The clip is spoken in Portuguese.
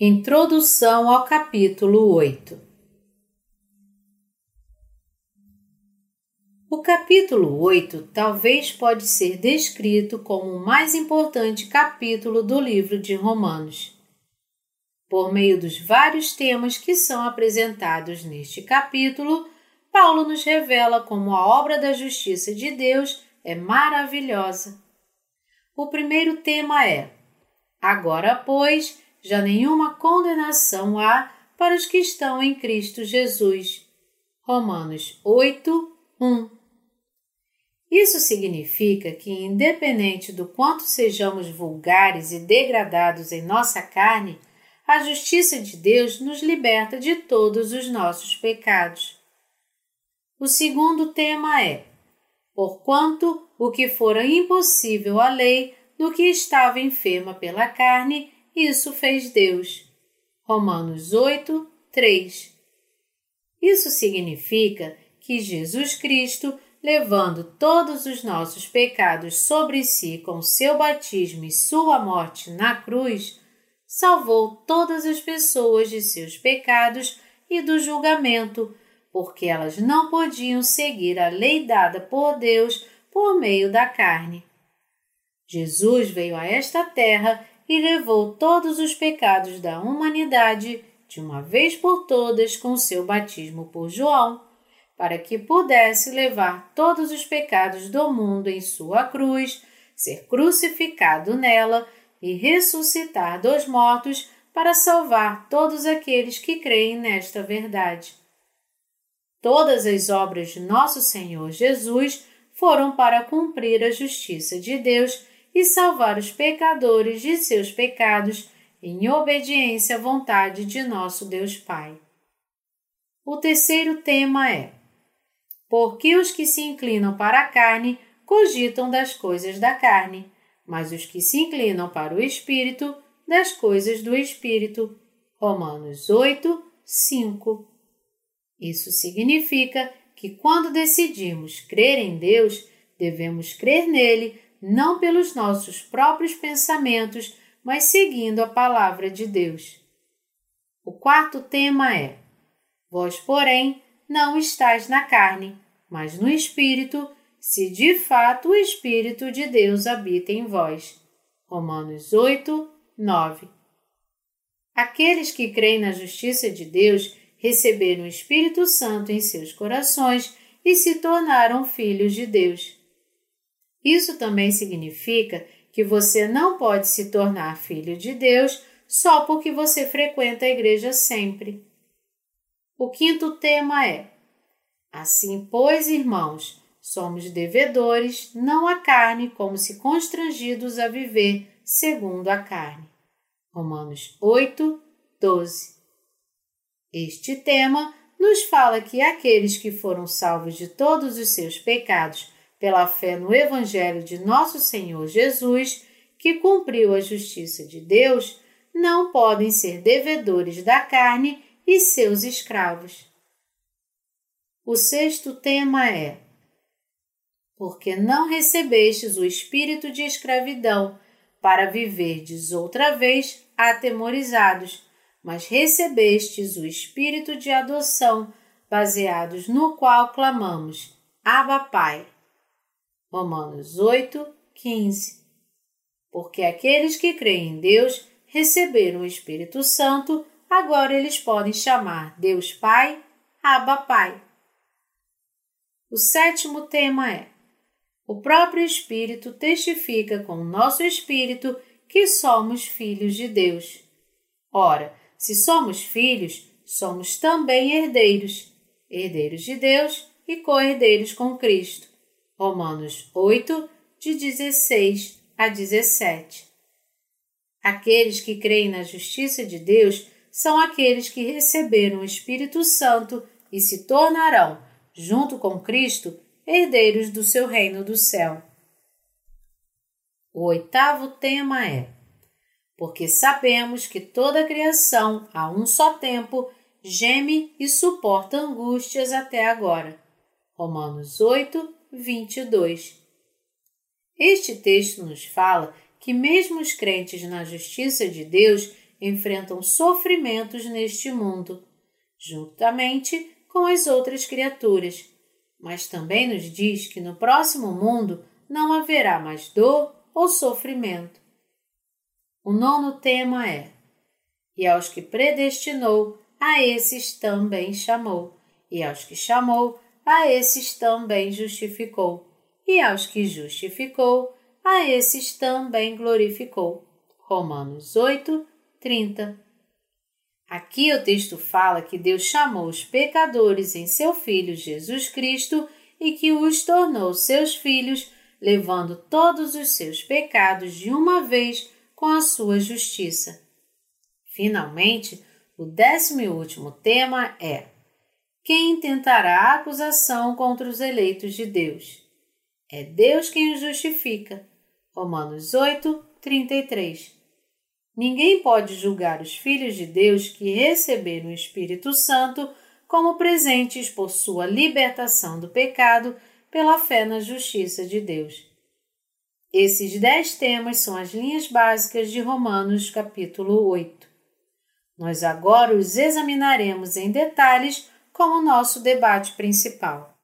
Introdução ao capítulo 8 O capítulo 8 talvez pode ser descrito como o mais importante capítulo do livro de Romanos. Por meio dos vários temas que são apresentados neste capítulo, Paulo nos revela como a obra da justiça de Deus é maravilhosa. O primeiro tema é: Agora, pois, já nenhuma condenação há para os que estão em Cristo Jesus. Romanos 8, 1 isso significa que, independente do quanto sejamos vulgares e degradados em nossa carne, a justiça de Deus nos liberta de todos os nossos pecados. O segundo tema é: Porquanto o que fora impossível à lei, do que estava enferma pela carne, isso fez Deus. Romanos 8, 3. Isso significa que Jesus Cristo levando todos os nossos pecados sobre si com seu batismo e sua morte na cruz, salvou todas as pessoas de seus pecados e do julgamento, porque elas não podiam seguir a lei dada por Deus por meio da carne. Jesus veio a esta terra e levou todos os pecados da humanidade de uma vez por todas com seu batismo por João para que pudesse levar todos os pecados do mundo em sua cruz, ser crucificado nela e ressuscitar dos mortos para salvar todos aqueles que creem nesta verdade. Todas as obras de nosso Senhor Jesus foram para cumprir a justiça de Deus e salvar os pecadores de seus pecados em obediência à vontade de nosso Deus Pai. O terceiro tema é porque os que se inclinam para a carne cogitam das coisas da carne, mas os que se inclinam para o espírito, das coisas do espírito. Romanos 8, 5. Isso significa que quando decidimos crer em Deus, devemos crer nele não pelos nossos próprios pensamentos, mas seguindo a palavra de Deus. O quarto tema é: Vós, porém, não estás na carne, mas no Espírito, se de fato o Espírito de Deus habita em vós. Romanos 8, 9. Aqueles que creem na justiça de Deus receberam o Espírito Santo em seus corações e se tornaram filhos de Deus. Isso também significa que você não pode se tornar filho de Deus só porque você frequenta a igreja sempre. O quinto tema é: Assim, pois, irmãos, somos devedores, não à carne, como se constrangidos a viver segundo a carne. Romanos 8, 12. Este tema nos fala que aqueles que foram salvos de todos os seus pecados pela fé no Evangelho de nosso Senhor Jesus, que cumpriu a justiça de Deus, não podem ser devedores da carne e seus escravos. O sexto tema é: Porque não recebestes o espírito de escravidão para viverdes outra vez atemorizados, mas recebestes o espírito de adoção, baseados no qual clamamos: Abba, Pai. Romanos 8, 15. Porque aqueles que creem em Deus receberam o Espírito Santo agora eles podem chamar Deus Pai, Abba Pai. O sétimo tema é: o próprio Espírito testifica com o nosso espírito que somos filhos de Deus. Ora, se somos filhos, somos também herdeiros, herdeiros de Deus e co-herdeiros com Cristo. Romanos 8, de 16 a 17. Aqueles que creem na justiça de Deus são aqueles que receberam o Espírito Santo e se tornarão, junto com Cristo, herdeiros do seu reino do céu. O oitavo tema é: Porque sabemos que toda a criação, a um só tempo, geme e suporta angústias até agora. Romanos 8, 22. Este texto nos fala que, mesmo os crentes na justiça de Deus, enfrentam sofrimentos neste mundo, juntamente com as outras criaturas, mas também nos diz que no próximo mundo não haverá mais dor ou sofrimento. O nono tema é: E aos que predestinou, a esses também chamou, e aos que chamou, a esses também justificou, e aos que justificou, a esses também glorificou. Romanos 8, 30. Aqui o texto fala que Deus chamou os pecadores em seu Filho Jesus Cristo e que os tornou seus filhos, levando todos os seus pecados de uma vez com a sua justiça. Finalmente, o décimo e último tema é: Quem tentará acusação contra os eleitos de Deus? É Deus quem os justifica. Romanos 8, 33. Ninguém pode julgar os filhos de Deus que receberam o Espírito Santo como presentes por sua libertação do pecado pela fé na justiça de Deus. Esses dez temas são as linhas básicas de Romanos capítulo 8. Nós agora os examinaremos em detalhes como nosso debate principal.